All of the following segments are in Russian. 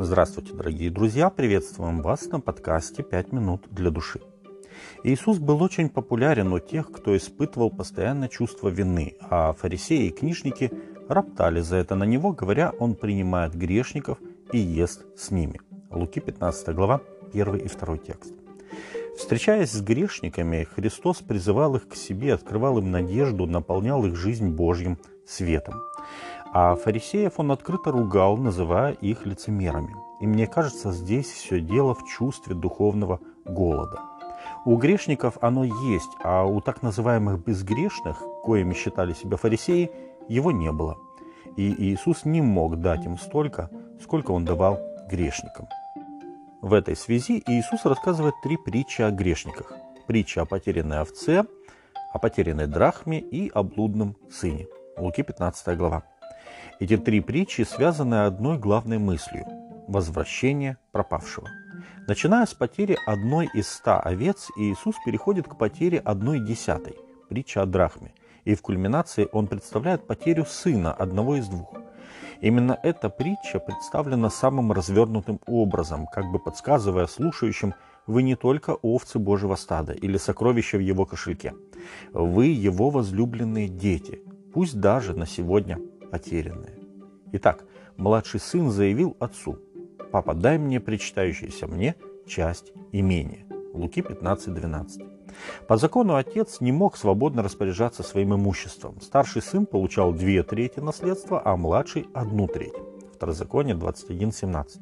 Здравствуйте, дорогие друзья! Приветствуем вас на подкасте «Пять минут для души». Иисус был очень популярен у тех, кто испытывал постоянное чувство вины, а фарисеи и книжники роптали за это на него, говоря, он принимает грешников и ест с ними. Луки 15 глава, 1 и 2 текст. Встречаясь с грешниками, Христос призывал их к себе, открывал им надежду, наполнял их жизнь Божьим светом. А фарисеев он открыто ругал, называя их лицемерами. И мне кажется, здесь все дело в чувстве духовного голода. У грешников оно есть, а у так называемых безгрешных, коими считали себя фарисеи, его не было. И Иисус не мог дать им столько, сколько он давал грешникам. В этой связи Иисус рассказывает три притчи о грешниках. Притча о потерянной овце, о потерянной драхме и о блудном сыне. Луки 15 глава. Эти три притчи связаны одной главной мыслью – возвращение пропавшего. Начиная с потери одной из ста овец, Иисус переходит к потере одной десятой – притча о драхме. И в кульминации он представляет потерю сына одного из двух. Именно эта притча представлена самым развернутым образом, как бы подсказывая слушающим, вы не только овцы Божьего стада или сокровища в его кошельке. Вы его возлюбленные дети, пусть даже на сегодня потерянное. Итак, младший сын заявил отцу, «Папа, дай мне причитающуюся мне часть имения». Луки 15.12. По закону отец не мог свободно распоряжаться своим имуществом. Старший сын получал две трети наследства, а младший – одну треть. Второзаконие 21.17.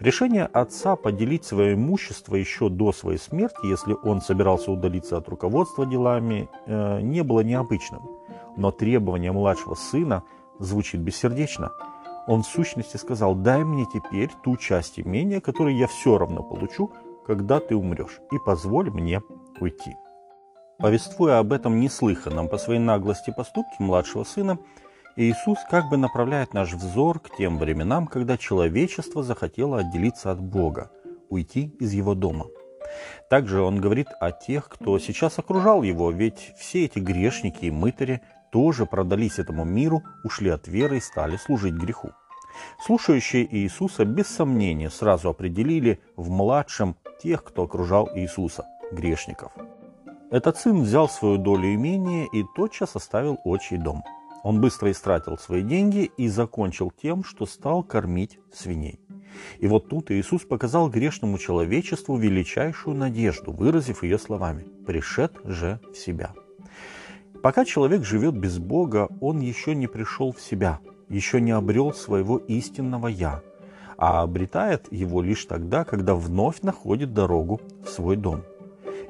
Решение отца поделить свое имущество еще до своей смерти, если он собирался удалиться от руководства делами, э, не было необычным. Но требование младшего сына – звучит бессердечно. Он в сущности сказал, дай мне теперь ту часть имения, которую я все равно получу, когда ты умрешь, и позволь мне уйти. Повествуя об этом неслыханном по своей наглости поступке младшего сына, Иисус как бы направляет наш взор к тем временам, когда человечество захотело отделиться от Бога, уйти из Его дома. Также он говорит о тех, кто сейчас окружал его, ведь все эти грешники и мытари тоже продались этому миру, ушли от веры и стали служить греху. Слушающие Иисуса без сомнения сразу определили в младшем тех, кто окружал Иисуса, грешников. Этот сын взял свою долю имения и тотчас оставил отчий дом. Он быстро истратил свои деньги и закончил тем, что стал кормить свиней. И вот тут Иисус показал грешному человечеству величайшую надежду, выразив ее словами «пришед же в себя». Пока человек живет без Бога, он еще не пришел в себя, еще не обрел своего истинного «я», а обретает его лишь тогда, когда вновь находит дорогу в свой дом.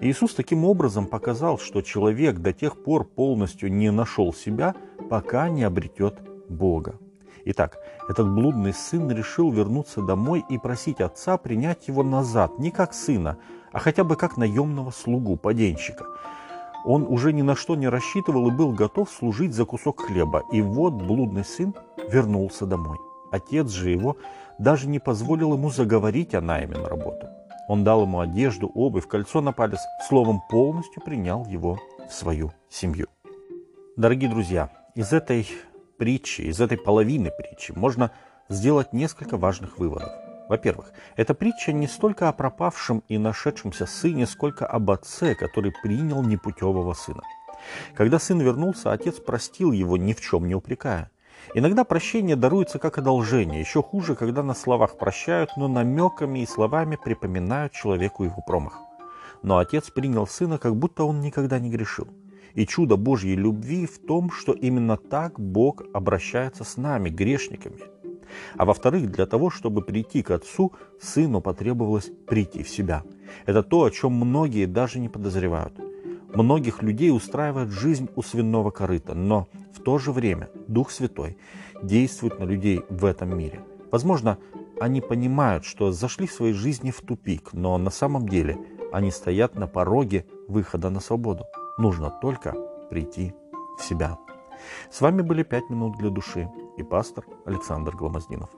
Иисус таким образом показал, что человек до тех пор полностью не нашел себя, пока не обретет Бога. Итак, этот блудный сын решил вернуться домой и просить отца принять его назад, не как сына, а хотя бы как наемного слугу, поденщика – он уже ни на что не рассчитывал и был готов служить за кусок хлеба. И вот блудный сын вернулся домой. Отец же его даже не позволил ему заговорить о найме на работу. Он дал ему одежду, обувь, кольцо на палец, словом, полностью принял его в свою семью. Дорогие друзья, из этой притчи, из этой половины притчи можно сделать несколько важных выводов. Во-первых, эта притча не столько о пропавшем и нашедшемся сыне, сколько об отце, который принял непутевого сына. Когда сын вернулся, отец простил его, ни в чем не упрекая. Иногда прощение даруется как одолжение, еще хуже, когда на словах прощают, но намеками и словами припоминают человеку его промах. Но отец принял сына, как будто он никогда не грешил. И чудо Божьей любви в том, что именно так Бог обращается с нами, грешниками – а во-вторых, для того, чтобы прийти к Отцу, Сыну потребовалось прийти в себя. Это то, о чем многие даже не подозревают. Многих людей устраивает жизнь у свиного корыта, но в то же время Дух Святой действует на людей в этом мире. Возможно, они понимают, что зашли в своей жизни в тупик, но на самом деле они стоят на пороге выхода на свободу. Нужно только прийти в себя. С вами были «Пять минут для души» и пастор Александр Гломоздинов.